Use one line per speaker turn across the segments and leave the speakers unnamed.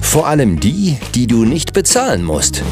Vor allem die, die du nicht bezahlen musst.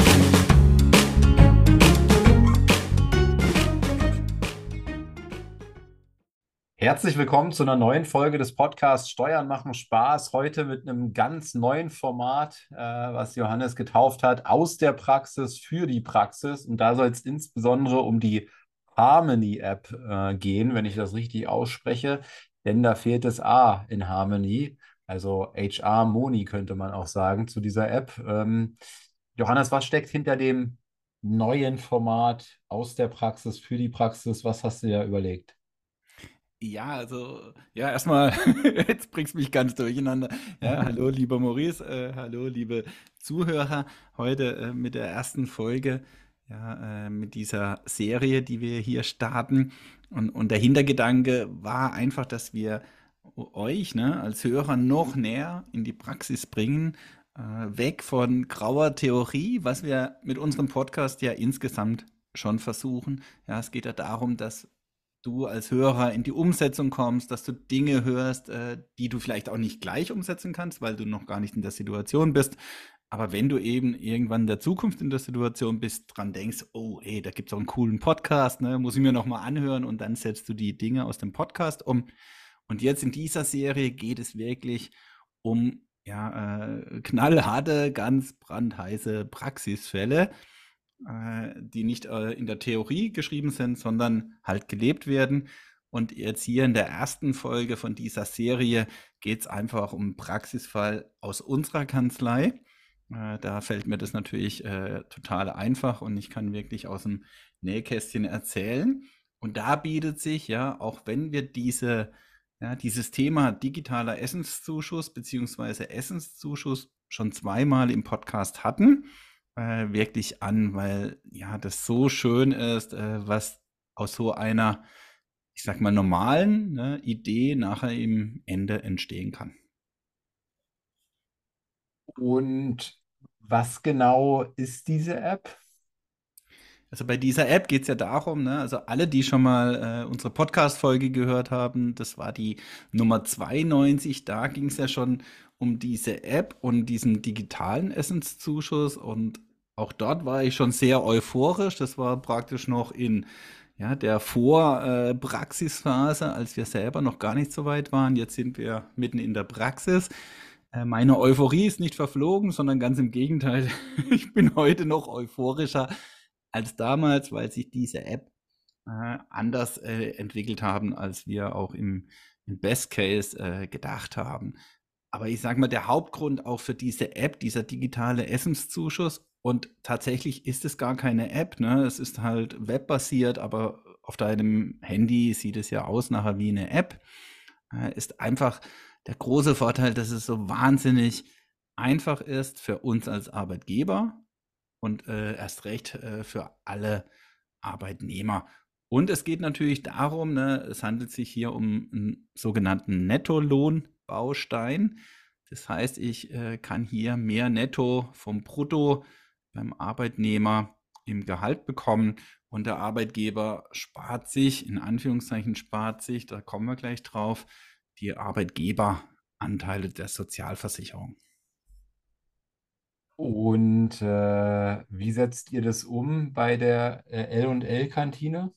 Herzlich willkommen zu einer neuen Folge des Podcasts Steuern machen Spaß. Heute mit einem ganz neuen Format, äh, was Johannes getauft hat, aus der Praxis für die Praxis. Und da soll es insbesondere um die Harmony-App äh, gehen, wenn ich das richtig ausspreche. Denn da fehlt das A in Harmony. Also HR Moni könnte man auch sagen zu dieser App. Ähm, Johannes, was steckt hinter dem neuen Format aus der Praxis für die Praxis? Was hast du dir überlegt?
Ja, also, ja, erstmal, jetzt bringst du mich ganz durcheinander. Ja, hallo, lieber Maurice, äh, hallo, liebe Zuhörer. Heute äh, mit der ersten Folge, ja, äh, mit dieser Serie, die wir hier starten. Und, und der Hintergedanke war einfach, dass wir euch ne, als Hörer noch näher in die Praxis bringen, äh, weg von grauer Theorie, was wir mit unserem Podcast ja insgesamt schon versuchen. Ja, es geht ja darum, dass du als Hörer in die Umsetzung kommst, dass du Dinge hörst, äh, die du vielleicht auch nicht gleich umsetzen kannst, weil du noch gar nicht in der Situation bist. Aber wenn du eben irgendwann in der Zukunft in der Situation bist, dran denkst, oh, ey, da gibt es auch einen coolen Podcast, ne, muss ich mir nochmal anhören und dann setzt du die Dinge aus dem Podcast um. Und jetzt in dieser Serie geht es wirklich um ja, äh, knallharte, ganz brandheiße Praxisfälle, äh, die nicht äh, in der Theorie geschrieben sind, sondern halt gelebt werden. Und jetzt hier in der ersten Folge von dieser Serie geht es einfach um einen Praxisfall aus unserer Kanzlei. Äh, da fällt mir das natürlich äh, total einfach und ich kann wirklich aus dem Nähkästchen erzählen. Und da bietet sich ja, auch wenn wir diese ja, dieses Thema digitaler Essenszuschuss beziehungsweise Essenszuschuss schon zweimal im Podcast hatten, äh, wirklich an, weil ja das so schön ist, äh, was aus so einer, ich sag mal, normalen ne, Idee nachher im Ende entstehen kann.
Und was genau ist diese App?
Also bei dieser App geht es ja darum, ne, also alle, die schon mal äh, unsere Podcast-Folge gehört haben, das war die Nummer 92, da ging es ja schon um diese App und diesen digitalen Essenszuschuss und auch dort war ich schon sehr euphorisch. Das war praktisch noch in ja, der Vorpraxisphase, äh, als wir selber noch gar nicht so weit waren. Jetzt sind wir mitten in der Praxis. Äh, meine Euphorie ist nicht verflogen, sondern ganz im Gegenteil. ich bin heute noch euphorischer als damals, weil sich diese App äh, anders äh, entwickelt haben, als wir auch im, im Best Case äh, gedacht haben. Aber ich sage mal, der Hauptgrund auch für diese App, dieser digitale Essenszuschuss, und tatsächlich ist es gar keine App, ne? Es ist halt webbasiert, aber auf deinem Handy sieht es ja aus nachher wie eine App. Äh, ist einfach der große Vorteil, dass es so wahnsinnig einfach ist für uns als Arbeitgeber und äh, erst recht äh, für alle Arbeitnehmer. Und es geht natürlich darum, ne, es handelt sich hier um einen sogenannten Nettolohnbaustein. Das heißt, ich äh, kann hier mehr Netto vom Brutto beim Arbeitnehmer im Gehalt bekommen und der Arbeitgeber spart sich, in Anführungszeichen spart sich, da kommen wir gleich drauf, die Arbeitgeberanteile der Sozialversicherung.
Und äh, wie setzt ihr das um bei der äh, L&L-Kantine?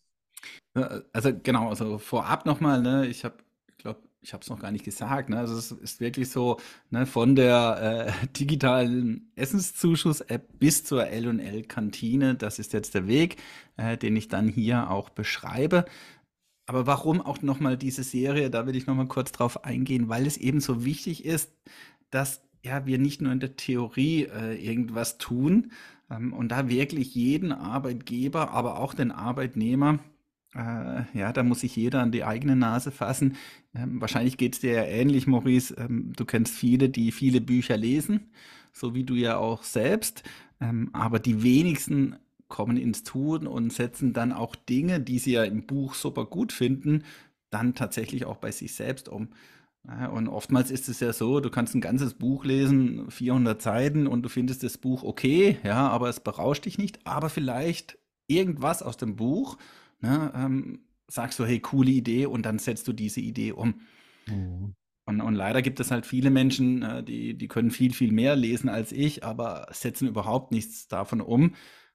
Also genau, also vorab nochmal, ne, ich habe, glaube, ich habe es noch gar nicht gesagt, ne? Also es ist wirklich so, ne, von der äh, digitalen Essenszuschuss-App bis zur L&L-Kantine, das ist jetzt der Weg, äh, den ich dann hier auch beschreibe. Aber warum auch nochmal diese Serie, da will ich nochmal kurz drauf eingehen, weil es eben so wichtig ist, dass ja, wir nicht nur in der Theorie äh, irgendwas tun ähm, und da wirklich jeden Arbeitgeber, aber auch den Arbeitnehmer Äh, ja, da muss sich jeder an die eigene Nase fassen. Ähm, wahrscheinlich geht es dir ja ähnlich, Maurice. Ähm, du kennst viele, die viele Bücher lesen, so wie du ja auch selbst. Ähm, aber die wenigsten kommen ins Tun und setzen dann auch Dinge, die sie ja im Buch super gut finden, dann tatsächlich auch bei sich selbst um. Und oftmals ist es ja so, du kannst ein ganzes Buch lesen, 400 Seiten, und du findest das Buch okay, ja, aber es berauscht dich nicht. Aber vielleicht irgendwas aus dem Buch, ne, ähm, sagst du, hey, coole Idee, und dann setzt du diese Idee um. Mhm. Und, und, leider gibt es halt viele Menschen, äh, die, die können viel, viel mehr lesen als ich, aber setzen überhaupt nichts davon um.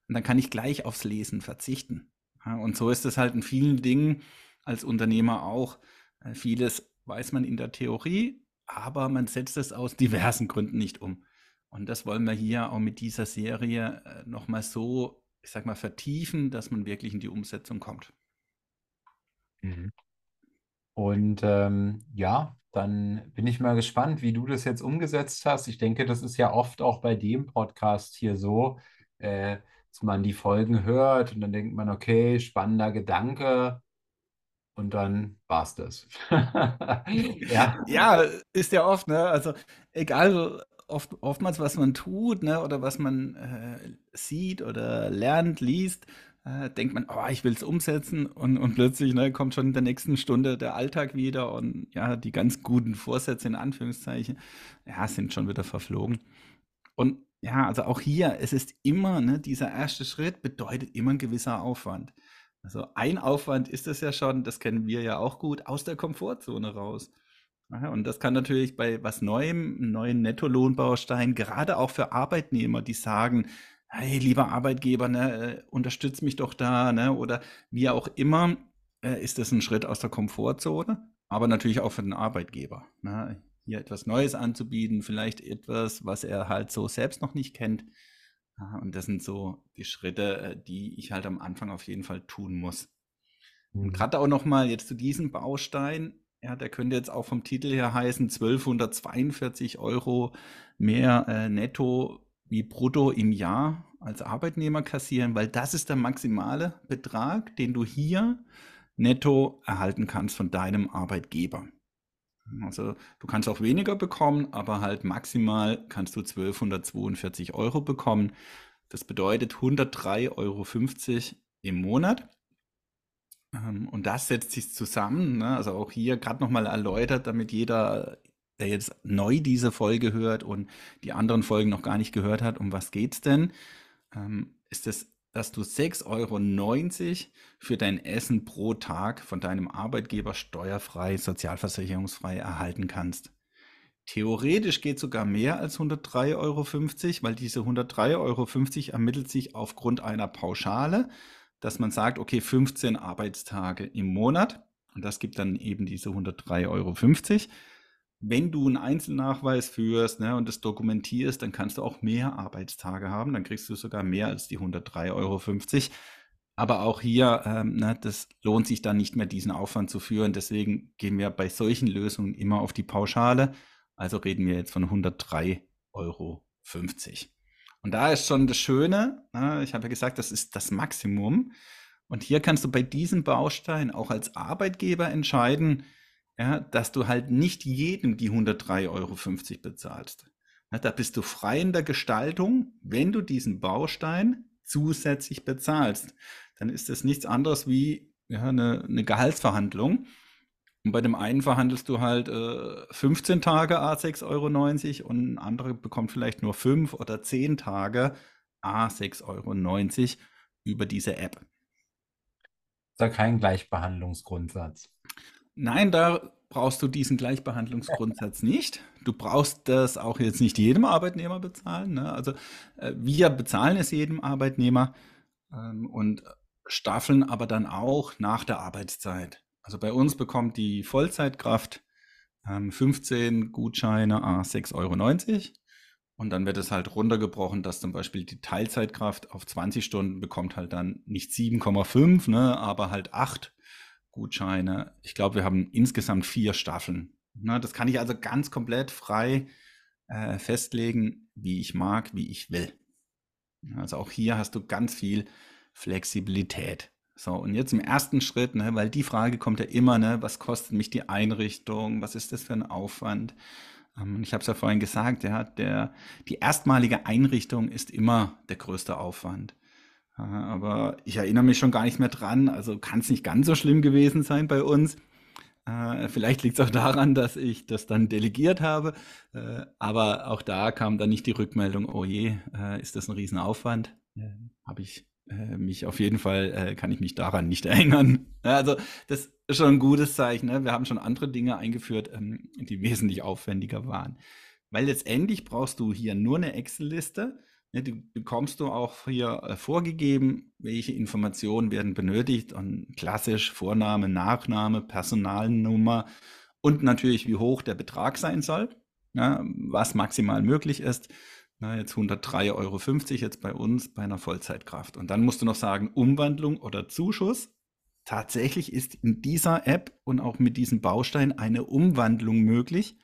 Und dann kann ich gleich aufs Lesen verzichten. Und so ist es halt in vielen Dingen als Unternehmer auch. Äh, vieles weiß man in der Theorie, aber man setzt es aus diversen Gründen nicht um. Und das wollen wir hier auch mit dieser Serie äh, nochmal so, ich sag mal, vertiefen, dass man wirklich in die Umsetzung kommt.
Mhm. Und ähm, ja, dann bin ich mal gespannt, wie du das jetzt umgesetzt hast. Ich denke, das ist ja oft auch bei dem Podcast hier so, äh, dass man die Folgen hört und dann denkt man, okay, spannender Gedanke, und dann war es das.
ja. ja, ist ja oft, ne? Also egal oft, oftmals, was man tut, ne, oder was man äh, sieht oder lernt, liest, äh, denkt man, oh, ich will es umsetzen und, und plötzlich ne, kommt schon in der nächsten Stunde der Alltag wieder und ja, die ganz guten Vorsätze in Anführungszeichen, ja, sind schon wieder verflogen. Und ja, also auch hier, es ist immer, ne, dieser erste Schritt bedeutet immer ein gewisser Aufwand. Also ein Aufwand ist es ja schon, das kennen wir ja auch gut, aus der Komfortzone raus. Und das kann natürlich bei was Neuem, einem neuen Nettolohnbaustein, gerade auch für Arbeitnehmer, die sagen, hey, lieber Arbeitgeber, ne, äh, unterstütz mich doch da, ne, oder wie auch immer, äh, ist das ein Schritt aus der Komfortzone, aber natürlich auch für den Arbeitgeber. Ne, hier etwas Neues anzubieten, vielleicht etwas, was er halt so selbst noch nicht kennt. Und das sind so die Schritte, äh, die ich halt am Anfang auf jeden Fall tun muss. Und mhm. gerade auch nochmal jetzt zu diesem Baustein, ja, der könnte jetzt auch vom Titel her heißen 1242 Euro mehr äh, netto wie brutto im Jahr als Arbeitnehmer kassieren, weil das ist der maximale Betrag, den du hier netto erhalten kannst von deinem Arbeitgeber. Also du kannst auch weniger bekommen, aber halt maximal kannst du 1242 Euro bekommen. Das bedeutet 103,50 Euro im Monat. Ähm, und das setzt sich zusammen, ne? also auch hier gerade nochmal erläutert, damit jeder, der jetzt neu diese Folge hört und die anderen Folgen noch gar nicht gehört hat, um was geht es denn, ähm, ist es dass du 6,90 Euro für dein Essen pro Tag von deinem Arbeitgeber steuerfrei, sozialversicherungsfrei erhalten kannst. Theoretisch geht sogar mehr als 103,50 Euro, weil diese 103,50 Euro ermittelt sich aufgrund einer Pauschale, dass man sagt, okay, 15 Arbeitstage im Monat und das gibt dann eben diese 103,50 Euro. Wenn du einen Einzelnachweis führst ne, und das dokumentierst, dann kannst du auch mehr Arbeitstage haben. Dann kriegst du sogar mehr als die 103,50 Euro. Aber auch hier, ähm, ne, das lohnt sich dann nicht mehr, diesen Aufwand zu führen. Deswegen gehen wir bei solchen Lösungen immer auf die Pauschale. Also reden wir jetzt von 103,50 Euro. Und da ist schon das Schöne, ne, ich habe ja gesagt, das ist das Maximum. Und hier kannst du bei diesem Baustein auch als Arbeitgeber entscheiden, ja, dass du halt nicht jedem die 103,50 Euro bezahlst. Ja, da bist du frei in der Gestaltung, wenn du diesen Baustein zusätzlich bezahlst. Dann ist das nichts anderes wie ja, eine, eine Gehaltsverhandlung. Und bei dem einen verhandelst du halt äh, 15 Tage A 6,90 Euro und ein anderer bekommt vielleicht nur 5 oder 10 Tage A 6,90 Euro über diese App.
Ist da kein Gleichbehandlungsgrundsatz?
Nein, da brauchst du diesen Gleichbehandlungsgrundsatz nicht. Du brauchst das auch jetzt nicht jedem Arbeitnehmer bezahlen. Ne? Also äh, wir bezahlen es jedem Arbeitnehmer ähm, und staffeln aber dann auch nach der Arbeitszeit. Also bei uns bekommt die Vollzeitkraft ähm, 15 Gutscheine a 6,90 Euro. Und dann wird es halt runtergebrochen, dass zum Beispiel die Teilzeitkraft auf 20 Stunden bekommt halt dann nicht 7,5, ne, aber halt 8 Gutscheine. Ich glaube, wir haben insgesamt vier Staffeln. Na, das kann ich also ganz komplett frei äh, festlegen, wie ich mag, wie ich will. Also auch hier hast du ganz viel Flexibilität. So, und jetzt im ersten Schritt, ne, weil die Frage kommt ja immer, ne, was kostet mich die Einrichtung, was ist das für ein Aufwand? Ähm, ich habe es ja vorhin gesagt, ja, der, die erstmalige Einrichtung ist immer der größte Aufwand. Aber ich erinnere mich schon gar nicht mehr dran, also kann es nicht ganz so schlimm gewesen sein bei uns. Äh, vielleicht liegt es auch daran, dass ich das dann delegiert habe. Äh, aber auch da kam dann nicht die Rückmeldung, oh je, äh, ist das ein Riesenaufwand? Habe ich äh, mich auf jeden Fall, äh, kann ich mich daran nicht erinnern. Also das ist schon ein gutes Zeichen. Ne? Wir haben schon andere Dinge eingeführt, ähm, die wesentlich aufwendiger waren. Weil letztendlich brauchst du hier nur eine Excel-Liste. Ne? Die bekommst du auch hier äh, vorgegeben, welche Informationen werden benötigt. Und klassisch Vorname, Nachname, Personalnummer und natürlich, wie hoch der Betrag sein soll, ne? was maximal möglich ist. Na, jetzt 103,50 Euro jetzt bei uns bei einer Vollzeitkraft. Und dann musst du noch sagen, Umwandlung oder Zuschuss. Tatsächlich ist in dieser App und auch mit diesem Baustein eine Umwandlung möglich.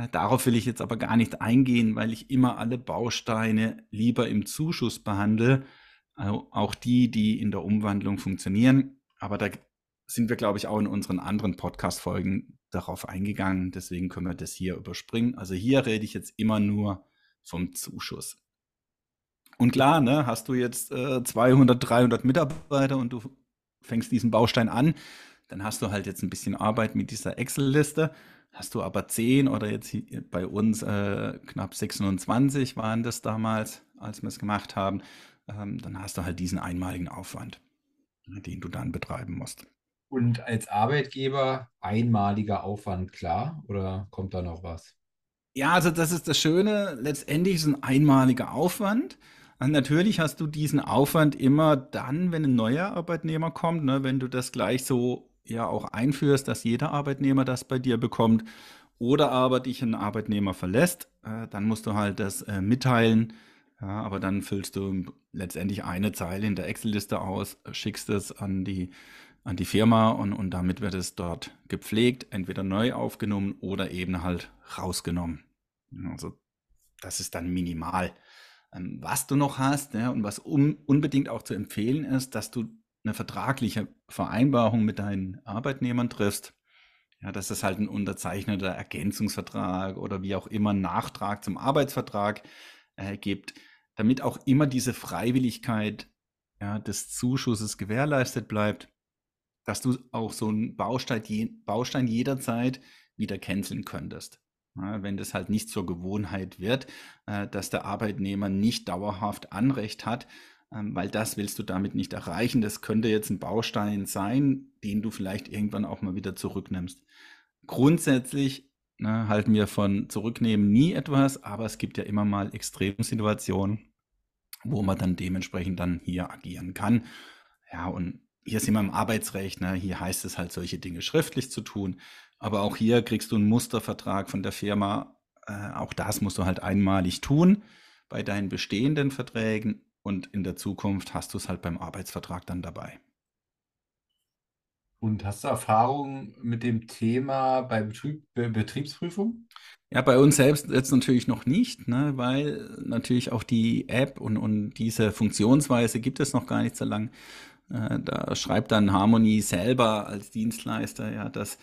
Äh, darauf will ich jetzt aber gar nicht eingehen, weil ich immer alle Bausteine lieber im Zuschuss behandle, auch die, die in der Umwandlung funktionieren. Aber da sind wir, glaube ich, auch in unseren anderen Podcast-Folgen darauf eingegangen. Deswegen können wir das hier überspringen. Also hier rede ich jetzt immer nur vom Zuschuss. Und klar, ne, hast du jetzt äh, 200, 300 Mitarbeiter und du fängst diesen Baustein an, dann hast du halt jetzt ein bisschen Arbeit mit dieser Excel-Liste. Hast du aber 10 oder jetzt bei uns äh, knapp 26 waren das damals, als wir es gemacht haben, ähm, dann hast du halt diesen einmaligen Aufwand, den du dann betreiben musst.
Und als Arbeitgeber einmaliger Aufwand klar oder kommt da noch was?
Ja, also das ist das Schöne. Letztendlich ist es ein einmaliger Aufwand. Und natürlich hast du diesen Aufwand immer dann, wenn ein neuer Arbeitnehmer kommt, ne, wenn du das gleich so ja auch einführst, dass jeder Arbeitnehmer das bei dir bekommt. Oder aber dich ein Arbeitnehmer verlässt, äh, dann musst du halt das äh, mitteilen. Ja, aber dann füllst du letztendlich eine Zeile in der Excel-Liste aus, schickst es an die, an die Firma und, und damit wird es dort gepflegt, entweder neu aufgenommen oder eben halt rausgenommen. Also das ist dann minimal. Ähm, was du noch hast ja, und was un unbedingt auch zu empfehlen ist, dass du eine vertragliche Vereinbarung mit deinen Arbeitnehmern triffst. Ja, dass es halt ein unterzeichneter Ergänzungsvertrag oder wie auch immer Nachtrag zum Arbeitsvertrag äh, gibt, damit auch immer diese Freiwilligkeit ja, des Zuschusses gewährleistet bleibt, dass du auch so einen Baustein, Baustein jederzeit wieder canceln könntest. Ja, wenn das halt nicht zur Gewohnheit wird, äh, dass der Arbeitnehmer nicht dauerhaft Anrecht hat, weil das willst du damit nicht erreichen. Das könnte jetzt ein Baustein sein, den du vielleicht irgendwann auch mal wieder zurücknimmst. Grundsätzlich ne, halten wir von zurücknehmen nie etwas, aber es gibt ja immer mal Extremsituationen, wo man dann dementsprechend dann hier agieren kann. Ja, und hier sind wir im Arbeitsrecht, ne? hier heißt es halt, solche Dinge schriftlich zu tun. Aber auch hier kriegst du einen Mustervertrag von der Firma. Äh, auch das musst du halt einmalig tun bei deinen bestehenden Verträgen und in der Zukunft hast du es halt beim Arbeitsvertrag dann dabei.
Und hast du Erfahrungen mit dem Thema bei Betrieb, Be Betriebsprüfung?
Ja, bei uns selbst jetzt natürlich noch nicht, ne, weil natürlich auch die App und, und diese Funktionsweise gibt es noch gar nicht so lang. Äh, da schreibt dann Harmony selber als Dienstleister, ja, dass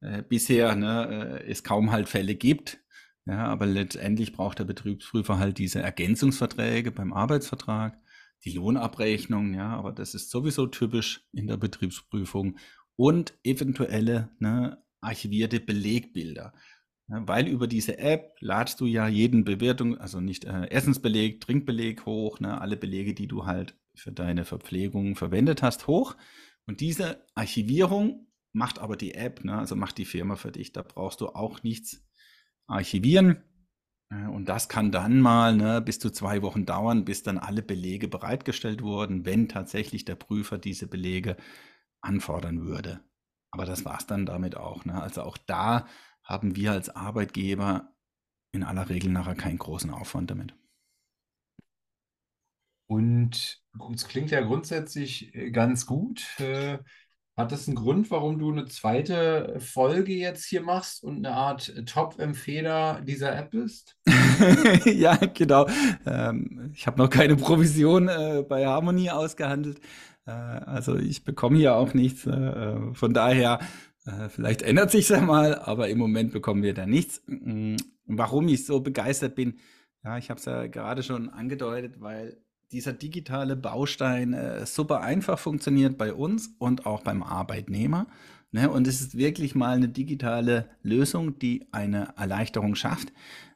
äh, bisher ne, äh, es kaum halt Fälle gibt. Ja, aber letztendlich braucht der Betriebsprüfer halt diese Ergänzungsverträge beim Arbeitsvertrag, die Lohnabrechnung, ja, aber das ist sowieso typisch in der Betriebsprüfung und eventuelle ne, archivierte Belegbilder. Ja, weil über diese App ladst du ja jeden Bewertung, also nicht äh, Essensbeleg, Trinkbeleg hoch, ne, alle Belege, die du halt für deine Verpflegung verwendet hast, hoch. Und diese Archivierung macht aber die App, ne? also macht die Firma für dich. Da brauchst du auch nichts archivieren. Und das kann dann mal ne, bis zu zwei Wochen dauern, bis dann alle Belege bereitgestellt wurden, wenn tatsächlich der Prüfer diese Belege anfordern würde. Aber das war es dann damit auch. Ne? Also auch da haben wir als Arbeitgeber in aller Regel nachher keinen großen Aufwand damit.
Und es klingt ja grundsätzlich äh, ganz gut. Hat das einen Grund, warum du eine zweite Folge jetzt hier machst und eine Art Top-Empfehler dieser App bist?
ja, genau. Ähm, ich habe noch keine Provision äh, bei Harmony ausgehandelt. Äh, also ich bekomme hier auch nichts. Äh von daher, äh, vielleicht ändert sich ja mal, aber im Moment bekommen wir da nichts. Mm, warum ich so begeistert bin, ja, ich habe es ja gerade schon angedeutet, weil dieser digitale Baustein äh, super einfach funktioniert bei uns und auch beim Arbeitnehmer. Ne? Und es ist wirklich mal eine digitale Lösung, die eine Erleichterung schafft.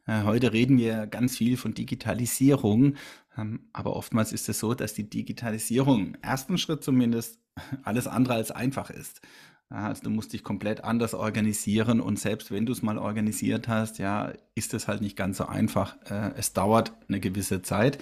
Äh, heute reden wir ganz viel von Digitalisierung, ähm, aber oftmals ist es so, dass die Digitalisierung im ersten Schritt zumindest alles andere als einfach ist. Also du musst dich komplett anders organisieren und selbst wenn du es mal organisiert hast, ja, ist es halt nicht ganz so einfach. Äh, es dauert eine gewisse Zeit.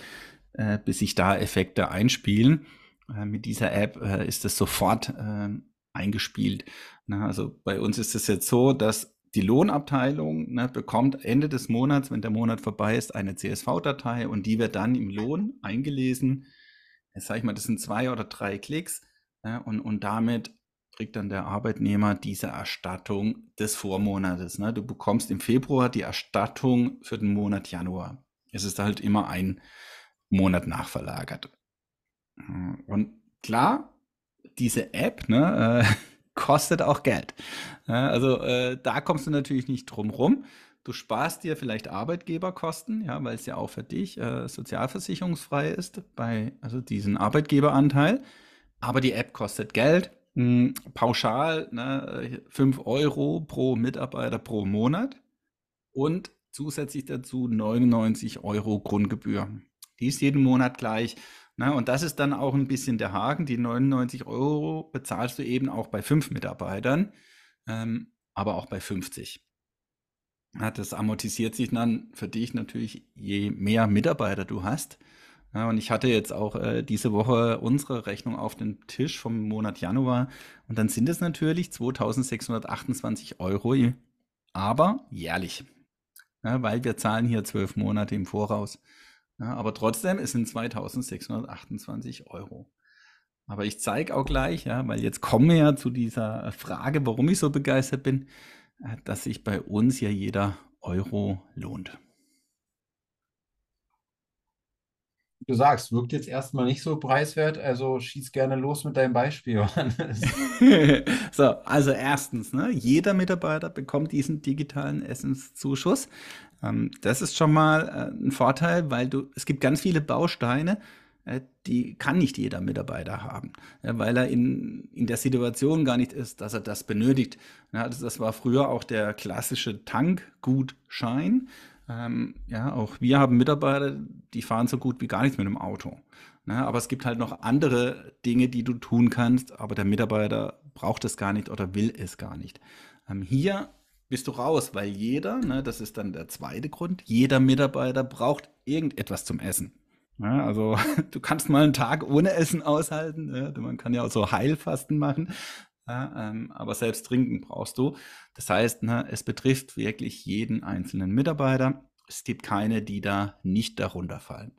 Äh, bis sich da Effekte einspielen. Äh, mit dieser App äh, ist das sofort ähm, eingespielt. Na, also bei uns ist es jetzt so, dass die Lohnabteilung ne, bekommt Ende des Monats, wenn der Monat vorbei ist, eine CSV-Datei und die wird dann im Lohn eingelesen. Jetzt sage ich mal, das sind zwei oder drei Klicks ne, und, und damit kriegt dann der Arbeitnehmer diese Erstattung des Vormonates. Ne. Du bekommst im Februar die Erstattung für den Monat Januar. Es ist halt immer ein Monat nachverlagert. Und klar, diese App ne, äh, kostet auch Geld. Also äh, da kommst du natürlich nicht drum rum. Du sparst dir vielleicht Arbeitgeberkosten, ja, weil es ja auch für dich äh, sozialversicherungsfrei ist bei also diesen Arbeitgeberanteil. Aber die App kostet Geld. Hm, pauschal ne, 5 Euro pro Mitarbeiter pro Monat und zusätzlich dazu 99 Euro Grundgebühr. Die ist jeden Monat gleich. Na, und das ist dann auch ein bisschen der Haken. Die 99 Euro bezahlst du eben auch bei fünf Mitarbeitern, ähm, aber auch bei 50. Ja, das amortisiert sich dann für dich natürlich, je mehr Mitarbeiter du hast. Ja, und ich hatte jetzt auch äh, diese Woche unsere Rechnung auf den Tisch vom Monat Januar. Und dann sind es natürlich 2628 Euro, aber jährlich. Ja, weil wir zahlen hier zwölf Monate im Voraus. Ja, aber trotzdem, es sind 2628 Euro. Aber ich zeige auch gleich, ja, weil jetzt kommen wir ja zu dieser Frage, warum ich so begeistert bin, äh, dass sich bei uns ja jeder Euro lohnt.
Du sagst, wirkt jetzt erstmal nicht so preiswert, also schieß gerne los mit deinem Beispiel, Johannes.
so, also erstens, ne, jeder Mitarbeiter bekommt diesen digitalen Essenszuschuss. Ähm, das ist schon mal äh, ein Vorteil, weil du, es gibt ganz viele Bausteine, äh, die kann nicht jeder Mitarbeiter haben, ja, weil er in, in der Situation gar nicht ist, dass er das benötigt. Ja, das, das war früher auch der klassische Tankgutschein. Ähm, ja, auch wir haben Mitarbeiter, die fahren so gut wie gar nichts mit dem Auto. Ja, aber es gibt halt noch andere Dinge, die du tun kannst, aber der Mitarbeiter braucht es gar nicht oder will es gar nicht. Ähm, hier bist du raus, weil jeder, ne, das ist dann der zweite Grund, jeder Mitarbeiter braucht irgendetwas zum Essen. Ja, also du kannst mal einen Tag ohne Essen aushalten. Ja, man kann ja auch so Heilfasten machen. Ja, ähm, aber selbst trinken brauchst du. Das heißt, ne, es betrifft wirklich jeden einzelnen Mitarbeiter. Es gibt keine, die da nicht darunter fallen.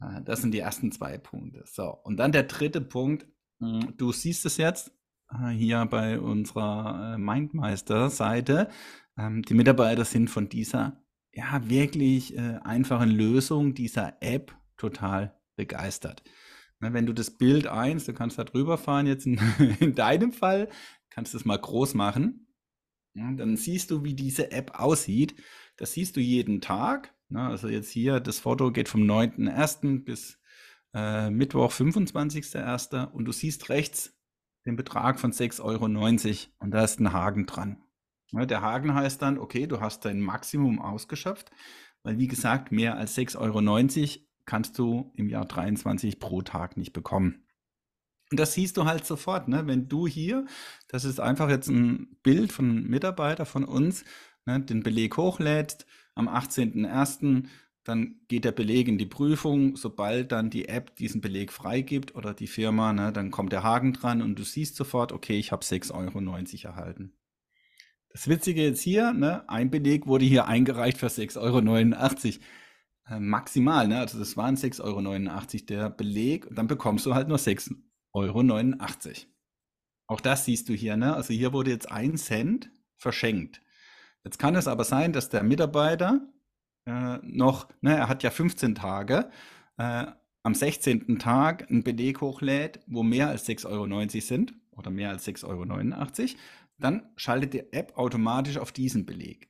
Äh, das sind die ersten zwei Punkte. So, und dann der dritte Punkt. Hm, du siehst es jetzt, hier bei unserer äh, Mindmeister-Seite. Ähm, die Mitarbeiter sind von dieser ja wirklich äh, einfachen Lösung dieser App total begeistert. Ne, wenn du das Bild eins, du kannst da drüber fahren, jetzt in, in deinem Fall, kannst du es mal groß machen. Ja, dann siehst du, wie diese App aussieht. Das siehst du jeden Tag. Ne? Also jetzt hier, das Foto geht vom 9.1. bis äh, Mittwoch, 25.1. Und du siehst rechts den Betrag von 6,90 Euro und da ist ein Haken dran. Ja, der Haken heißt dann, okay, du hast dein Maximum ausgeschöpft, weil wie gesagt, mehr als 6,90 Euro kannst du im Jahr 23 pro Tag nicht bekommen. Und das siehst du halt sofort, ne? wenn du hier, das ist einfach jetzt ein Bild von einem Mitarbeiter von uns, ne, den Beleg hochlädst am 18.01., dann geht der Beleg in die Prüfung. Sobald dann die App diesen Beleg freigibt oder die Firma, ne, dann kommt der Haken dran und du siehst sofort, okay, ich habe 6,90 Euro erhalten. Das Witzige jetzt hier, ne, ein Beleg wurde hier eingereicht für 6,89 Euro. Äh, maximal, ne? also das waren 6,89 Euro der Beleg und dann bekommst du halt nur 6,89 Euro. Auch das siehst du hier, ne? Also hier wurde jetzt ein Cent verschenkt. Jetzt kann es aber sein, dass der Mitarbeiter äh, noch, ne, er hat ja 15 Tage, äh, am 16. Tag einen Beleg hochlädt, wo mehr als 6,90 Euro sind oder mehr als 6,89 Euro, dann schaltet die App automatisch auf diesen Beleg.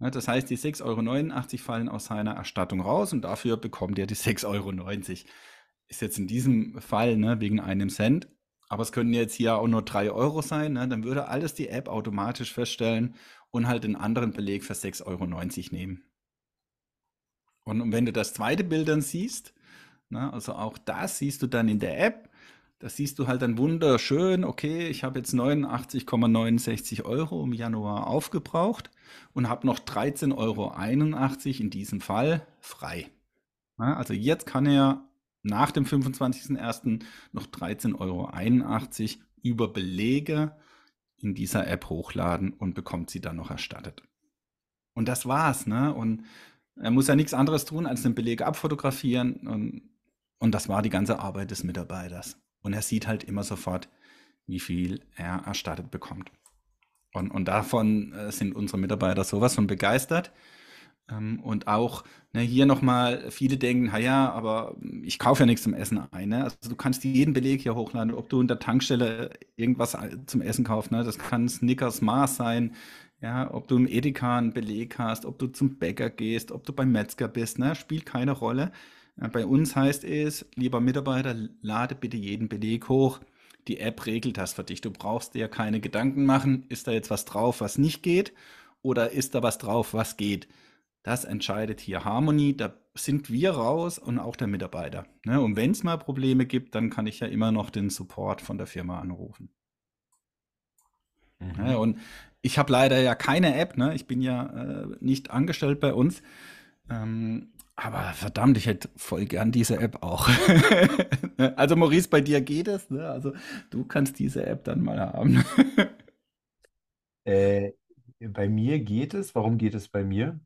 Ja, das heißt, die 6,89 Euro fallen aus seiner Erstattung raus und dafür bekommt er die 6,90 Euro. Ist jetzt in diesem Fall ne, wegen einem Cent, aber es können jetzt hier auch nur 3 Euro sein, ne, dann würde alles die App automatisch feststellen und halt einen anderen Beleg für 6,90 Euro nehmen. Und wenn du das zweite Bild dann siehst, na, also auch das siehst du dann in der App. Da siehst du halt dann wunderschön, okay, ich habe jetzt 89,69 Euro im Januar aufgebraucht und habe noch 13,81 Euro in diesem Fall frei. Ja, also jetzt kann er nach dem 25.01. noch 13,81 Euro über Belege in dieser App hochladen und bekommt sie dann noch erstattet. Und das war's, ne? Und er muss ja nichts anderes tun, als den Beleg abfotografieren und, und das war die ganze Arbeit des Mitarbeiters. Und er sieht halt immer sofort, wie viel er erstattet bekommt. Und, und davon äh, sind unsere Mitarbeiter sowas von begeistert. Ähm, und auch ne, hier nochmal, viele denken, naja, aber ich kaufe ja nichts zum Essen ein. Ne? Also du kannst jeden Beleg hier hochladen, ob du in der Tankstelle irgendwas äh, zum Essen kaufst. Ne? Das kann Snickers Mars sein, ja, ob du im Edeka einen Beleg hast, ob du zum Bäcker gehst, ob du beim Metzger bist, ne? spielt keine Rolle. Bei uns heißt es, lieber Mitarbeiter, lade bitte jeden Beleg hoch. Die App regelt das für dich. Du brauchst dir keine Gedanken machen, ist da jetzt was drauf, was nicht geht, oder ist da was drauf, was geht. Das entscheidet hier Harmony. Da sind wir raus und auch der Mitarbeiter. Ne? Und wenn es mal Probleme gibt, dann kann ich ja immer noch den Support von der Firma anrufen. Mhm. Und ich habe leider ja keine App. Ne? Ich bin ja äh, nicht angestellt bei uns. Ähm, aber verdammt, ich hätte voll gern diese App auch. also Maurice, bei dir geht es. Ne? Also du kannst diese App dann mal haben.
äh, bei mir geht es. Warum geht es bei mir?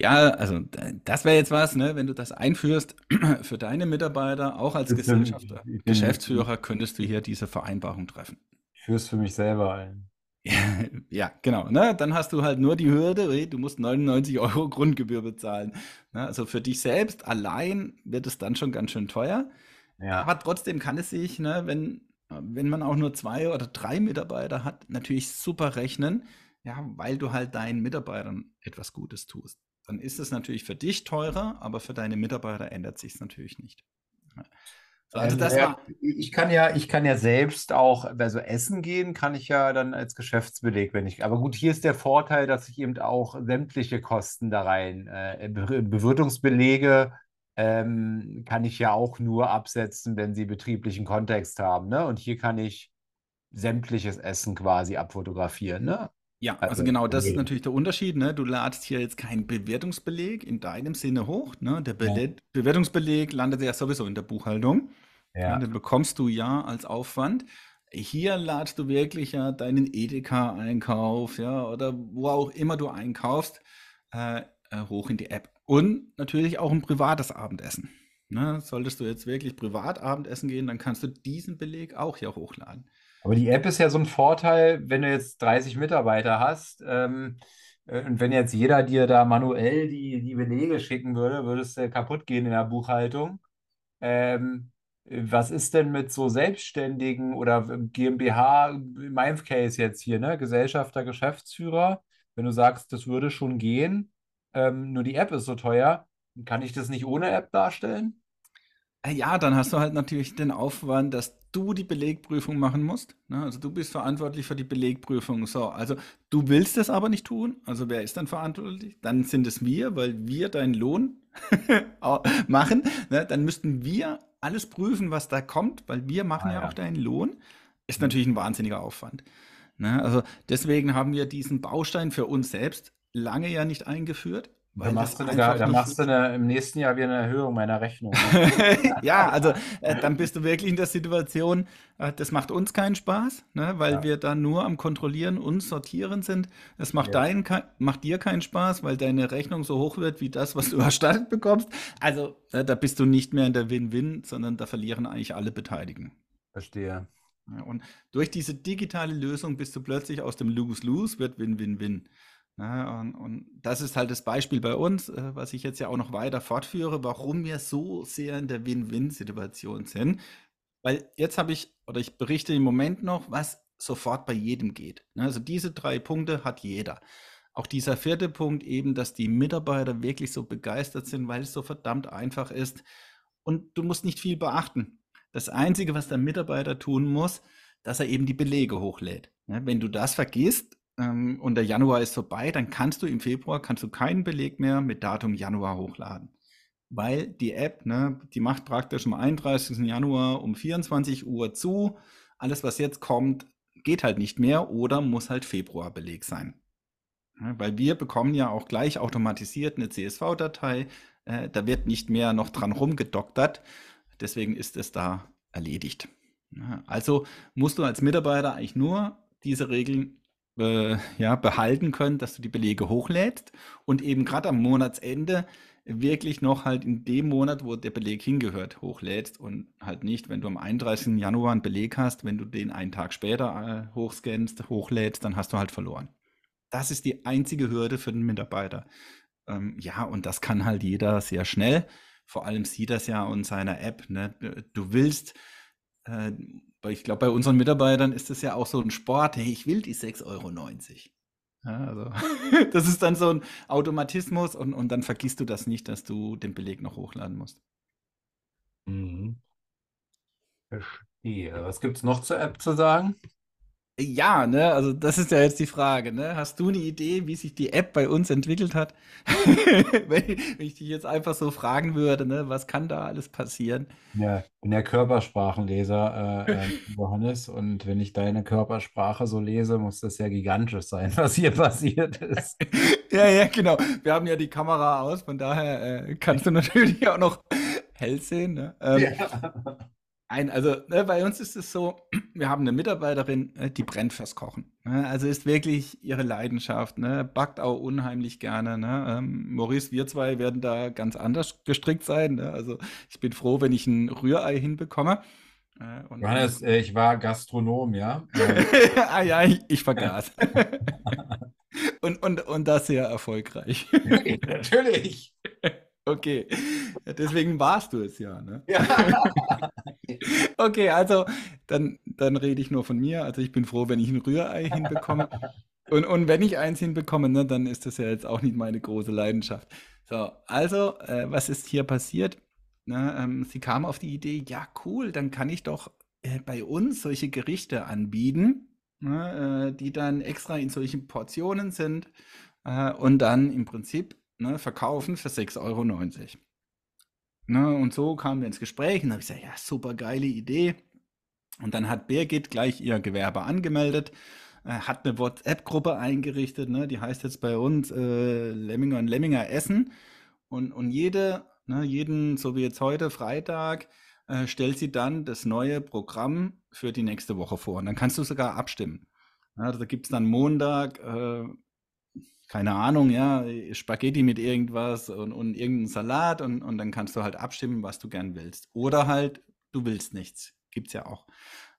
Ja, also das wäre jetzt was, ne? wenn du das einführst für deine Mitarbeiter, auch als Gesellschafter, Geschäftsführer, könntest du hier diese Vereinbarung treffen.
Ich führe es für mich selber ein.
Ja, genau. Ne? Dann hast du halt nur die Hürde, du musst 99 Euro Grundgebühr bezahlen. Ne? Also für dich selbst allein wird es dann schon ganz schön teuer. Ja. Aber trotzdem kann es sich, ne, wenn, wenn man auch nur zwei oder drei Mitarbeiter hat, natürlich super rechnen, ja, weil du halt deinen Mitarbeitern etwas Gutes tust. Dann ist es natürlich für dich teurer, aber für deine Mitarbeiter ändert sich es natürlich nicht.
Also das war ich kann ja, ich kann ja selbst auch, also essen gehen kann ich ja dann als Geschäftsbeleg, wenn ich. Aber gut, hier ist der Vorteil, dass ich eben auch sämtliche Kosten da rein, äh, Bewirtungsbelege ähm, kann ich ja auch nur absetzen, wenn sie betrieblichen Kontext haben. Ne? Und hier kann ich sämtliches Essen quasi abfotografieren. Ne?
Ja, also, also genau, das ist natürlich der Unterschied. Ne? Du ladest hier jetzt keinen Bewertungsbeleg in deinem Sinne hoch. Ne? Der Be ja. Bewertungsbeleg landet ja sowieso in der Buchhaltung. Ja. Den bekommst du ja als Aufwand. Hier ladest du wirklich ja deinen Edeka-Einkauf, ja, oder wo auch immer du einkaufst, äh, äh, hoch in die App. Und natürlich auch ein privates Abendessen. Ne? Solltest du jetzt wirklich privat Abendessen gehen, dann kannst du diesen Beleg auch hier hochladen.
Aber die App ist ja so ein Vorteil, wenn du jetzt 30 Mitarbeiter hast. Ähm, äh, und wenn jetzt jeder dir da manuell die, die Belege schicken würde, würdest du kaputt gehen in der Buchhaltung. Ähm, was ist denn mit so Selbstständigen oder GmbH, in meinem Case jetzt hier, ne? Gesellschafter, Geschäftsführer? Wenn du sagst, das würde schon gehen, ähm, nur die App ist so teuer, kann ich das nicht ohne App darstellen?
Äh, ja, dann hast du halt natürlich den Aufwand, dass du die Belegprüfung machen musst. Ne? Also du bist verantwortlich für die Belegprüfung. So, also du willst es aber nicht tun. Also wer ist dann verantwortlich? Dann sind es wir, weil wir deinen Lohn machen. Ne? Dann müssten wir alles prüfen, was da kommt, weil wir machen ah, ja, ja, auch deinen Lohn. Ist mhm. natürlich ein wahnsinniger Aufwand. Ne? Also deswegen haben wir diesen Baustein für uns selbst lange ja nicht eingeführt.
Da machst, du, da, da machst du eine, im nächsten Jahr wieder eine Erhöhung meiner Rechnung.
ja, also äh, dann bist du wirklich in der Situation, äh, das macht uns keinen Spaß, ne, weil ja. wir dann nur am Kontrollieren und Sortieren sind. Es macht, ja. macht dir keinen Spaß, weil deine Rechnung so hoch wird wie das, was du erstattet bekommst. Also äh, da bist du nicht mehr in der Win-Win, sondern da verlieren eigentlich alle Beteiligten.
Verstehe.
Ja, und durch diese digitale Lösung bist du plötzlich aus dem Lose-Lose wird Win-Win-Win. Ja, und, und, das ist halt das Beispiel bei uns, äh, was ich jetzt ja auch noch weiter fortführe, warum wir so sehr in der Win-Win-Situation sind. Weil jetzt habe ich, oder ich berichte im Moment noch, was sofort bei jedem geht. Ne? Also diese drei Punkte hat jeder. Auch dieser vierte Punkt eben, dass die Mitarbeiter wirklich so begeistert sind, weil es so verdammt einfach ist. Und du musst nicht viel beachten. Das Einzige, was der Mitarbeiter tun muss, dass er eben die Belege hochlädt. Ne? Wenn du das vergisst ähm, und der Januar ist vorbei, dann kannst du im Februar kannst du keinen Beleg mehr mit Datum Januar hochladen. Weil die App, ne, die macht praktisch am 31. Januar um 24 Uhr zu. Alles, was jetzt kommt, geht halt nicht mehr oder muss halt Februarbeleg sein. Ja, weil wir bekommen ja auch gleich automatisiert eine CSV-Datei. Äh, da wird nicht mehr noch dran rumgedoktert. Deswegen ist es da erledigt. Ja, also musst du als Mitarbeiter eigentlich nur diese Regeln äh, ja, behalten können, dass du die Belege hochlädst und eben gerade am Monatsende wirklich noch halt in dem Monat, wo der Beleg hingehört, hochlädst und halt nicht, wenn du am 31. Januar einen Beleg hast, wenn du den einen Tag später äh, hochscannst, hochlädst, dann hast du halt verloren. Das ist die einzige Hürde für den Mitarbeiter. Ähm, ja, und das kann halt jeder sehr schnell. Vor allem sieht das ja in seiner App. Ne? Du willst, äh, ich glaube, bei unseren Mitarbeitern ist es ja auch so ein Sport, hey, ich will die 6,90 Euro. Ja, also das ist dann so ein Automatismus und, und dann vergisst du das nicht, dass du den Beleg noch hochladen musst.
Mhm. Verstehe. Was gibt es noch zur App zu sagen?
Ja, ne, also das ist ja jetzt die Frage, ne? Hast du eine Idee, wie sich die App bei uns entwickelt hat? wenn, wenn, ich dich jetzt einfach so fragen würde, ne, was kann da alles passieren?
Ja, ich bin der Körpersprachenleser, äh, äh, Johannes, und wenn ich deine Körpersprache so lese, muss das ja gigantisch sein, was hier passiert ist.
ja, ja, genau. Wir haben ja die Kamera aus, von daher äh, kannst du natürlich auch noch hell sehen. Ne? Ähm, ja. Ein, also ne, bei uns ist es so, wir haben eine Mitarbeiterin, äh, die brennt fürs Kochen. Ne? Also ist wirklich ihre Leidenschaft, ne? backt auch unheimlich gerne. Ne? Ähm, Maurice, wir zwei werden da ganz anders gestrickt sein. Ne? Also ich bin froh, wenn ich ein Rührei hinbekomme.
Äh, Johannes, äh, ich war Gastronom, ja?
ah ja, ich, ich vergaß. und, und, und das sehr erfolgreich.
Natürlich.
Okay, deswegen warst du es ja, ne? Ja. Okay, also dann, dann rede ich nur von mir. Also ich bin froh, wenn ich ein Rührei hinbekomme. Und, und wenn ich eins hinbekomme, ne, dann ist das ja jetzt auch nicht meine große Leidenschaft. So, also, äh, was ist hier passiert? Ne, ähm, sie kam auf die Idee, ja, cool, dann kann ich doch äh, bei uns solche Gerichte anbieten, ne, äh, die dann extra in solchen Portionen sind äh, und dann im Prinzip ne, verkaufen für 6,90 Euro. Ne, und so kamen wir ins Gespräch und habe ich gesagt, ja, super geile Idee. Und dann hat Birgit gleich ihr Gewerbe angemeldet, äh, hat eine WhatsApp-Gruppe eingerichtet, ne, die heißt jetzt bei uns äh, Lemminger und Lemminger Essen. Und, und jede, ne, jeden, so wie jetzt heute, Freitag, äh, stellt sie dann das neue Programm für die nächste Woche vor. Und dann kannst du sogar abstimmen. Also da gibt es dann Montag äh, keine Ahnung, ja, Spaghetti mit irgendwas und, und irgendeinen Salat und, und dann kannst du halt abstimmen, was du gern willst. Oder halt, du willst nichts. Gibt's ja auch.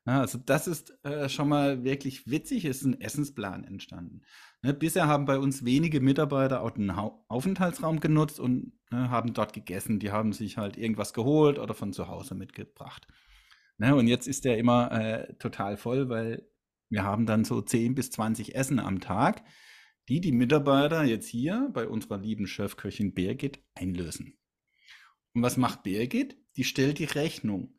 Ja, also das ist äh, schon mal wirklich witzig, ist ein Essensplan entstanden. Ne, bisher haben bei uns wenige Mitarbeiter auch den Aufenthaltsraum genutzt und ne, haben dort gegessen. Die haben sich halt irgendwas geholt oder von zu Hause mitgebracht. Ne, und jetzt ist der immer äh, total voll, weil wir haben dann so 10 bis 20 Essen am Tag die die Mitarbeiter jetzt hier bei unserer lieben Chefköchin Birgit einlösen. Und was macht Birgit? Die stellt die Rechnung.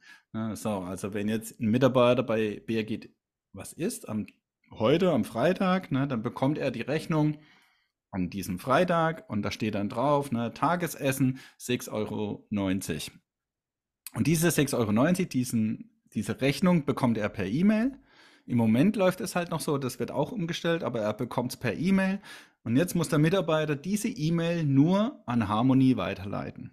so, also wenn jetzt ein Mitarbeiter bei Birgit was ist, am, heute am Freitag, ne, dann bekommt er die Rechnung an diesem Freitag und da steht dann drauf, ne, Tagesessen 6,90 Euro. Und diese 6,90 Euro, diesen, diese Rechnung bekommt er per E-Mail im Moment läuft es halt noch so, das wird auch umgestellt, aber er bekommt es per E-Mail. Und jetzt muss der Mitarbeiter diese E-Mail nur an Harmony weiterleiten.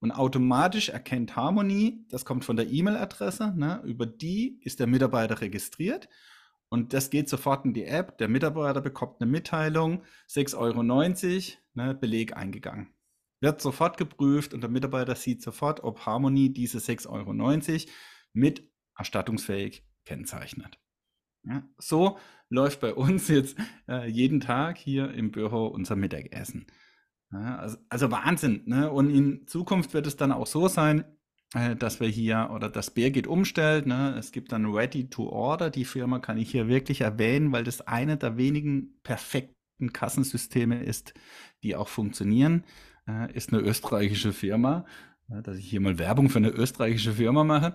Und automatisch erkennt Harmony, das kommt von der E-Mail-Adresse, ne, über die ist der Mitarbeiter registriert. Und das geht sofort in die App. Der Mitarbeiter bekommt eine Mitteilung, 6,90 Euro, ne, Beleg eingegangen. Wird sofort geprüft und der Mitarbeiter sieht sofort, ob Harmony diese 6,90 Euro mit erstattungsfähig kennzeichnet. Ja, so läuft bei uns jetzt äh, jeden Tag hier im Büro unser Mittagessen. Ja, also, also, Wahnsinn. Ne? Und in Zukunft wird es dann auch so sein, äh, dass wir hier oder das Birgit umstellt. Ne? Es gibt dann Ready to Order. Die Firma kann ich hier wirklich erwähnen, weil das eine der wenigen perfekten Kassensysteme ist, die auch funktionieren. Äh, ist eine österreichische Firma. Ja, dass ich hier mal Werbung für eine österreichische Firma mache.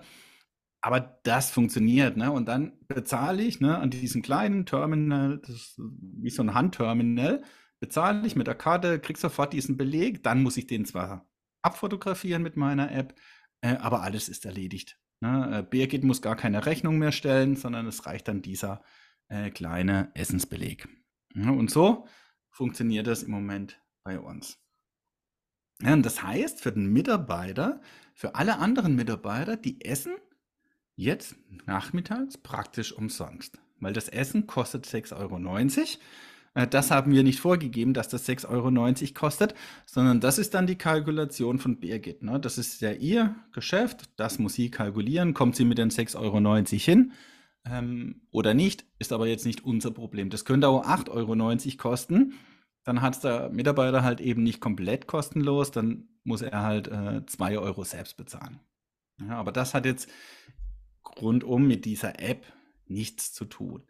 Aber das funktioniert, ne? Und dann bezahle ich, ne, an diesem kleinen Terminal, das wie so ein Handterminal, bezahle ich mit der Karte, krieg sofort diesen Beleg, dann muss ich den zwar abfotografieren mit meiner App, äh, aber alles ist erledigt. Ne? Äh, Birgit muss gar keine Rechnung mehr stellen, sondern es reicht dann dieser äh, kleine Essensbeleg. Ja, und so funktioniert das im Moment bei uns. Ja, und das heißt für den Mitarbeiter, für alle anderen Mitarbeiter, die essen jetzt nachmittags praktisch umsonst. Weil das Essen kostet 6,90 Euro. Äh, das haben wir nicht vorgegeben, dass das 6,90 Euro kostet, sondern das ist dann die Kalkulation von Birgit. Ne? Das ist ja ihr Geschäft, das muss sie kalkulieren. Kommt sie mit den 6,90 Euro hin ähm, oder nicht, ist aber jetzt nicht unser Problem. Das könnte auch 8,90 Euro kosten. Dann hat der Mitarbeiter halt eben nicht komplett kostenlos, dann muss er halt äh, 2 Euro selbst bezahlen. Ja, aber das hat jetzt rundum mit dieser App nichts zu tun.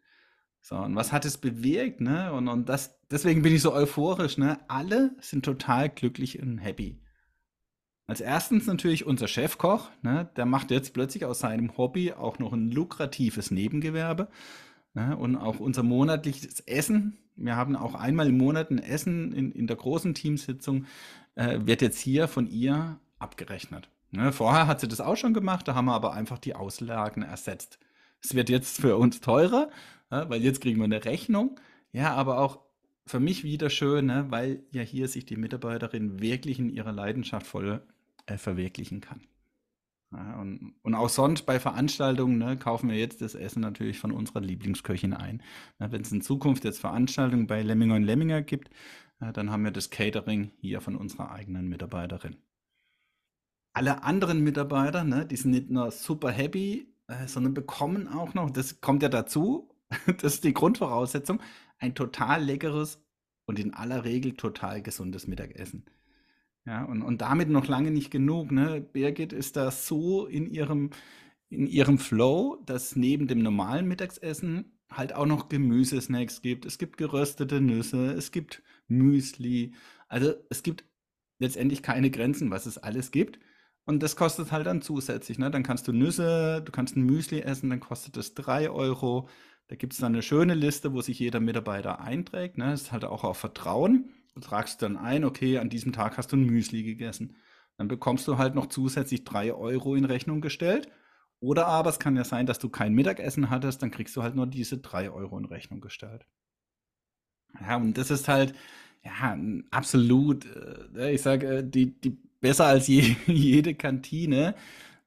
So, und was hat es bewirkt, ne? Und, und das, deswegen bin ich so euphorisch, ne? Alle sind total glücklich und happy. Als erstens natürlich unser Chefkoch, ne? Der macht jetzt plötzlich aus seinem Hobby auch noch ein lukratives Nebengewerbe. Ne? Und auch unser monatliches Essen, wir haben auch einmal im Monat ein Essen in, in der großen Teamsitzung, äh, wird jetzt hier von ihr abgerechnet. Ne, vorher hat sie das auch schon gemacht, da haben wir aber einfach die Auslagen ersetzt. Es wird jetzt für uns teurer, ja, weil jetzt kriegen wir eine Rechnung. Ja, aber auch für mich wieder schön, ne, weil ja hier sich die Mitarbeiterin wirklich in ihrer Leidenschaft voll äh, verwirklichen kann. Ja, und, und, auch sonst bei Veranstaltungen ne, kaufen wir jetzt das Essen natürlich von unserer Lieblingsköchin ein. Wenn es in Zukunft jetzt Veranstaltungen bei Lemminger und Lemminger gibt, dann haben wir das Catering hier von unserer eigenen Mitarbeiterin alle anderen Mitarbeiter, ne, die sind nicht nur super happy, äh, sondern bekommen auch noch, das kommt ja dazu, das ist die Grundvoraussetzung, ein total leckeres und in aller Regel total gesundes Mittagessen. Ja, und, und damit noch lange nicht genug. Ne? Birgit ist da so in ihrem, in ihrem Flow, dass neben dem normalen Mittagessen halt auch noch Gemüsesnacks gibt. Es gibt geröstete Nüsse, es gibt Müsli. Also es gibt letztendlich keine Grenzen, was es alles gibt. Und das kostet halt dann zusätzlich. Ne? Dann kannst du Nüsse, du kannst ein Müsli essen, dann kostet das 3 Euro. Da gibt es dann eine schöne Liste, wo sich jeder Mitarbeiter einträgt. Ne? Das ist halt auch auf Vertrauen. Du tragst dann ein, okay, an diesem Tag hast du ein Müsli gegessen. Dann bekommst du halt noch zusätzlich 3 Euro in Rechnung gestellt. Oder aber es kann ja sein, dass du kein Mittagessen hattest, dann kriegst du halt nur diese 3 Euro in Rechnung gestellt. Ja, und das ist halt, ja, absolut, äh, ich sage, äh, die, die besser als je, jede Kantine,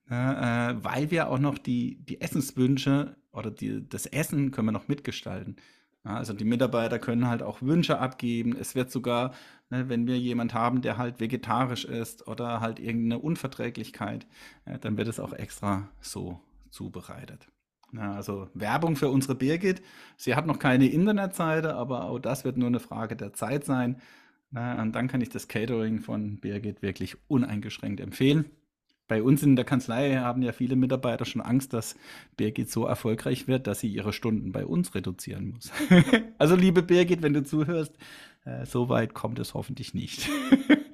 äh, weil wir auch noch die, die Essenswünsche oder die, das Essen können wir noch mitgestalten. Ja, also die Mitarbeiter können halt auch Wünsche abgeben. Es wird sogar, ne, wenn wir jemand haben, der halt vegetarisch ist oder halt irgendeine Unverträglichkeit, ja, dann wird es auch extra so zubereitet. Ja, also Werbung für unsere Birgit. Sie hat noch keine Internetseite, aber auch das wird nur eine Frage der Zeit sein. Na, und dann kann ich das Catering von Birgit wirklich uneingeschränkt empfehlen. Bei uns in der Kanzlei haben ja viele Mitarbeiter schon Angst, dass Birgit so erfolgreich wird, dass sie ihre Stunden bei uns reduzieren muss. also liebe Birgit, wenn du zuhörst, äh, so weit kommt es hoffentlich nicht.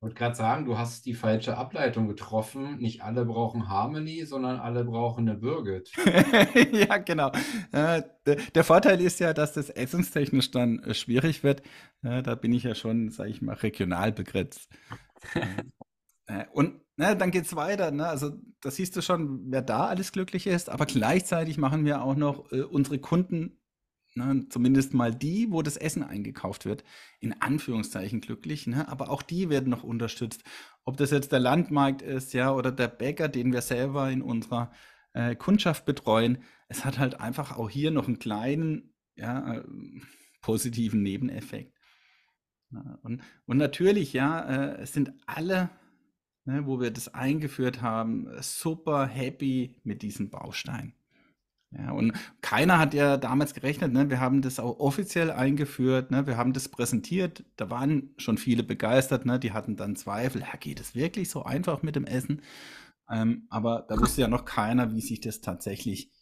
wollte gerade sagen, du hast die falsche Ableitung getroffen. Nicht alle brauchen Harmony, sondern alle brauchen eine Birgit.
ja, genau. Äh, der Vorteil ist ja, dass das essenstechnisch dann äh, schwierig wird. Äh, da bin ich ja schon, sage ich mal, regional begrenzt. Und na, dann geht es weiter. Ne? Also da siehst du schon, wer da alles glücklich ist. Aber gleichzeitig machen wir auch noch unsere Kunden ne, zumindest mal die, wo das Essen eingekauft wird, in Anführungszeichen glücklich, ne, aber auch die werden noch unterstützt. Ob das jetzt der Landmarkt ist, ja, oder der Bäcker, den wir selber in unserer äh, Kundschaft betreuen, es hat halt einfach auch hier noch einen kleinen, ja, äh, positiven Nebeneffekt. Und, und natürlich, ja, äh, sind alle, ne, wo wir das eingeführt haben, super happy mit diesem Baustein. Ja, und keiner hat ja damals gerechnet, ne? Wir haben das auch offiziell eingeführt, ne? Wir haben das präsentiert. Da waren schon viele begeistert, ne? Die hatten dann Zweifel, ja, geht es wirklich so einfach mit dem Essen? Ähm, aber da wusste ja noch keiner, wie sich das tatsächlich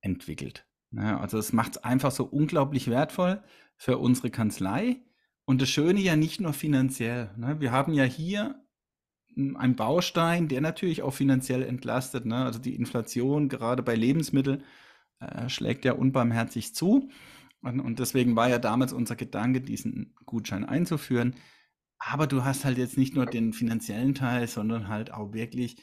entwickelt. Ne? Also es macht es einfach so unglaublich wertvoll für unsere Kanzlei. Und das Schöne ja nicht nur finanziell. Ne? Wir haben ja hier ein Baustein, der natürlich auch finanziell entlastet. Ne? Also die Inflation gerade bei Lebensmitteln äh, schlägt ja unbarmherzig zu. Und, und, deswegen war ja damals unser Gedanke, diesen Gutschein einzuführen. Aber du hast halt jetzt nicht nur den finanziellen Teil, sondern halt auch wirklich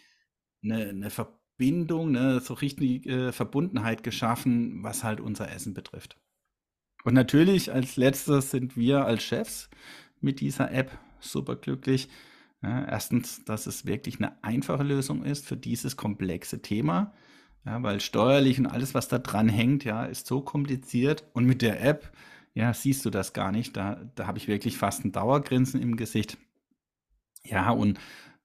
eine, eine Verbindung, eine so richtige Verbundenheit geschaffen, was halt unser Essen betrifft. Und natürlich als letztes sind wir als Chefs mit dieser App super glücklich, ja, erstens, dass es wirklich eine einfache Lösung ist für dieses komplexe Thema, ja, weil steuerlich und alles, was da dran hängt, ja, ist so kompliziert. Und mit der App, ja, siehst du das gar nicht. Da, da habe ich wirklich fast ein Dauergrinsen im Gesicht. Ja, und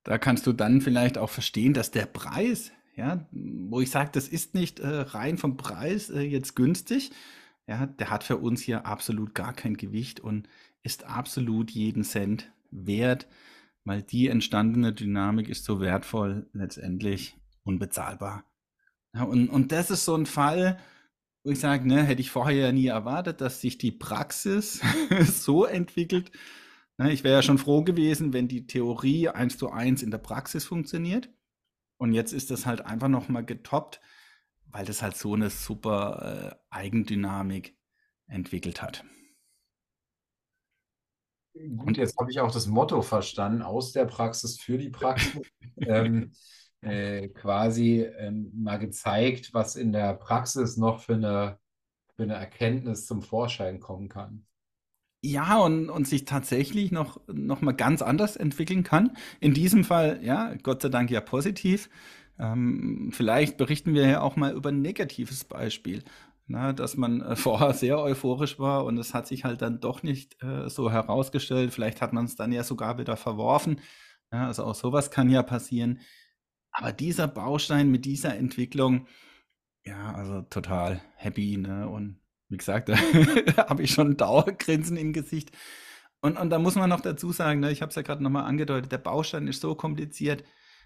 da kannst du dann vielleicht auch verstehen, dass der Preis, ja, wo ich sage, das ist nicht äh, rein vom Preis äh, jetzt günstig, ja, der hat für uns hier absolut gar kein Gewicht und ist absolut jeden Cent wert weil die entstandene Dynamik ist so wertvoll, letztendlich unbezahlbar. Ja, und, und das ist so ein Fall, wo ich sage, ne, hätte ich vorher ja nie erwartet, dass sich die Praxis so entwickelt. Ne, ich wäre ja schon froh gewesen, wenn die Theorie eins zu eins in der Praxis funktioniert. Und jetzt ist das halt einfach nochmal getoppt, weil das halt so eine super äh, Eigendynamik entwickelt hat.
Gut, jetzt habe ich auch das Motto verstanden, aus der Praxis für die Praxis. ähm, äh, quasi ähm, mal gezeigt, was in der Praxis noch für eine, für eine Erkenntnis zum Vorschein kommen kann.
Ja, und, und sich tatsächlich noch, noch mal ganz anders entwickeln kann. In diesem Fall, ja, Gott sei Dank ja positiv. Ähm, vielleicht berichten wir ja auch mal über ein negatives Beispiel ne, dass man äh, vorher sehr euphorisch war und es hat sich halt dann doch nicht äh, so herausgestellt. Vielleicht hat man es dann ja sogar wieder verworfen. Ja, also auch sowas kann ja passieren. Aber dieser Baustein mit dieser Entwicklung, ja, also total happy, ne? Und wie gesagt, da habe ich schon Dauergrinsen im Gesicht. Und, und da muss man noch dazu sagen, ne, ich habe es ja gerade nochmal angedeutet, der Baustein ist so kompliziert,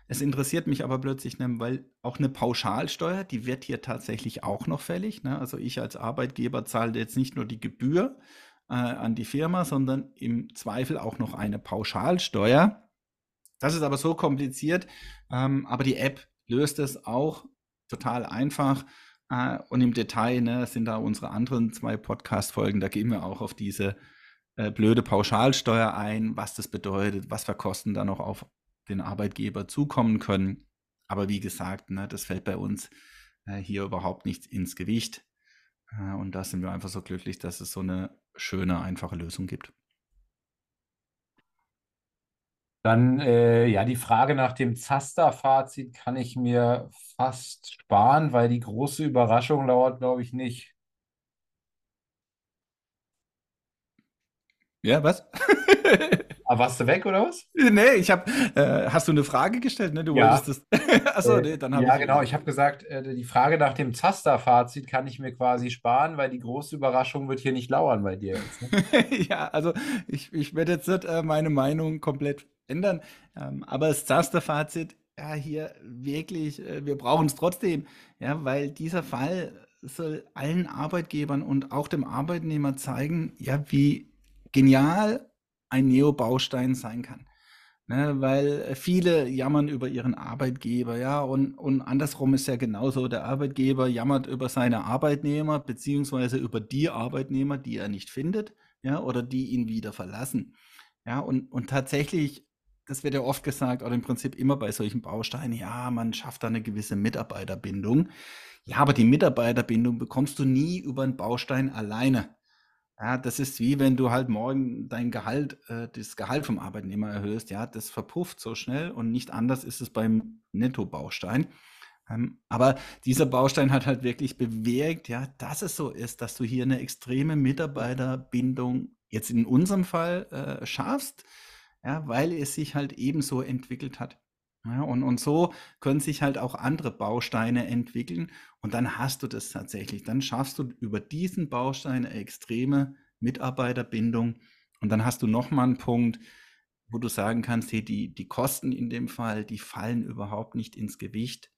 es interessiert mich aber plötzlich, ne, weil auch eine Pauschalsteuer, die wird hier tatsächlich auch noch fällig. Ne? Also ich als Arbeitgeber zahle jetzt nicht nur die Gebühr äh, an die Firma, sondern im Zweifel auch noch eine Pauschalsteuer. Das ist aber so kompliziert, ähm, aber die App löst es auch total einfach. Äh, und im Detail ne, sind da unsere anderen zwei Podcast-Folgen, da gehen wir auch auf diese äh, blöde Pauschalsteuer ein, was das bedeutet, was für Kosten da noch auf den Arbeitgeber zukommen können. Aber wie gesagt, ne, das fällt bei uns äh, hier überhaupt nicht ins Gewicht. Äh, und da sind wir einfach so glücklich, dass es so eine schöne, einfache Lösung gibt.
Dann äh, ja, die Frage nach dem Zaster-Fazit kann ich mir fast sparen, weil die große Überraschung dauert, glaube ich, nicht.
Ja, was?
Aber warst du weg oder was?
Nee, ich habe. Äh, hast du eine Frage gestellt? Ne? Du
ja.
wolltest das. Achso,
äh, nee, dann habe ja, ich. Ja, genau. Ich habe gesagt, äh, die Frage nach dem Zaster-Fazit kann ich mir quasi sparen, weil die große Überraschung wird hier nicht lauern bei dir jetzt.
Ne? ja, also ich, ich werde jetzt nicht äh, meine Meinung komplett ändern. Ähm, aber das Zaster-Fazit, ja, hier wirklich, äh, wir brauchen es trotzdem. Ja, weil dieser Fall soll allen Arbeitgebern und auch dem Arbeitnehmer zeigen, ja, wie genial ein Neo-Baustein sein kann. Ne, weil viele jammern über ihren Arbeitgeber, ja, und, und andersrum ist ja genauso. Der Arbeitgeber jammert über seine Arbeitnehmer, beziehungsweise über die Arbeitnehmer, die er nicht findet, ja, oder die ihn wieder verlassen. Ja, und, und tatsächlich, das wird ja oft gesagt, oder im Prinzip immer bei solchen Bausteinen, ja, man schafft da eine gewisse Mitarbeiterbindung. Ja, aber die Mitarbeiterbindung bekommst du nie über einen Baustein alleine. Ja, das ist wie wenn du halt morgen dein Gehalt, äh, das Gehalt vom Arbeitnehmer erhöhst. Ja, das verpufft so schnell und nicht anders ist es beim Nettobaustein. Ähm, aber dieser Baustein hat halt wirklich bewirkt, ja, dass es so ist, dass du hier eine extreme Mitarbeiterbindung jetzt in unserem Fall äh, schaffst, ja, weil es sich halt ebenso entwickelt hat. Ja, und, und so können sich halt auch andere Bausteine entwickeln und dann hast du das tatsächlich. Dann schaffst du über diesen Baustein eine extreme Mitarbeiterbindung und dann hast du nochmal einen Punkt, wo du sagen kannst, hey, die, die Kosten in dem Fall, die fallen überhaupt nicht ins Gewicht.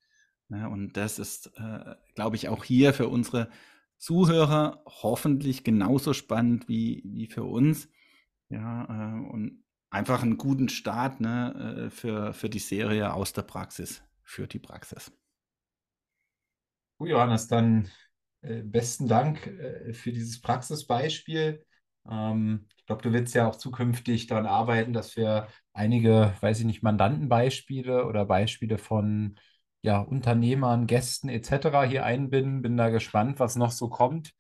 Ja, und das ist, äh, glaube ich, auch hier für unsere Zuhörer hoffentlich genauso spannend wie, wie für uns. Ja, äh, und einfach einen guten Start ne, äh, für, für die Serie aus der Praxis, für die Praxis.
Gut, Johannes, dann äh, besten Dank äh, für dieses Praxisbeispiel. Ähm, ich glaube, du willst ja auch zukünftig daran arbeiten, dass wir einige, weiß ich nicht, Mandantenbeispiele oder Beispiele von ja, Unternehmern, Gästen etc. hier einbinden. Bin da gespannt, was noch so kommt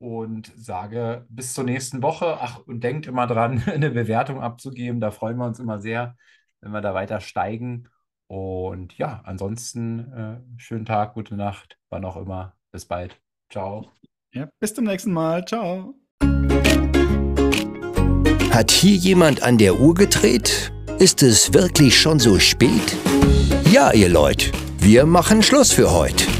und sage bis zur nächsten Woche. Ach, und denkt immer dran, eine Bewertung abzugeben. Da freuen wir uns immer sehr, wenn wir da weiter steigen. Und ja, ansonsten äh, schönen Tag, gute Nacht, wann auch immer. Bis bald. Ciao.
Ja, bis zum nächsten Mal. Ciao.
Hat hier jemand an der Uhr gedreht? Ist es wirklich schon so spät? Ja, ihr Leute, wir machen Schluss für heute.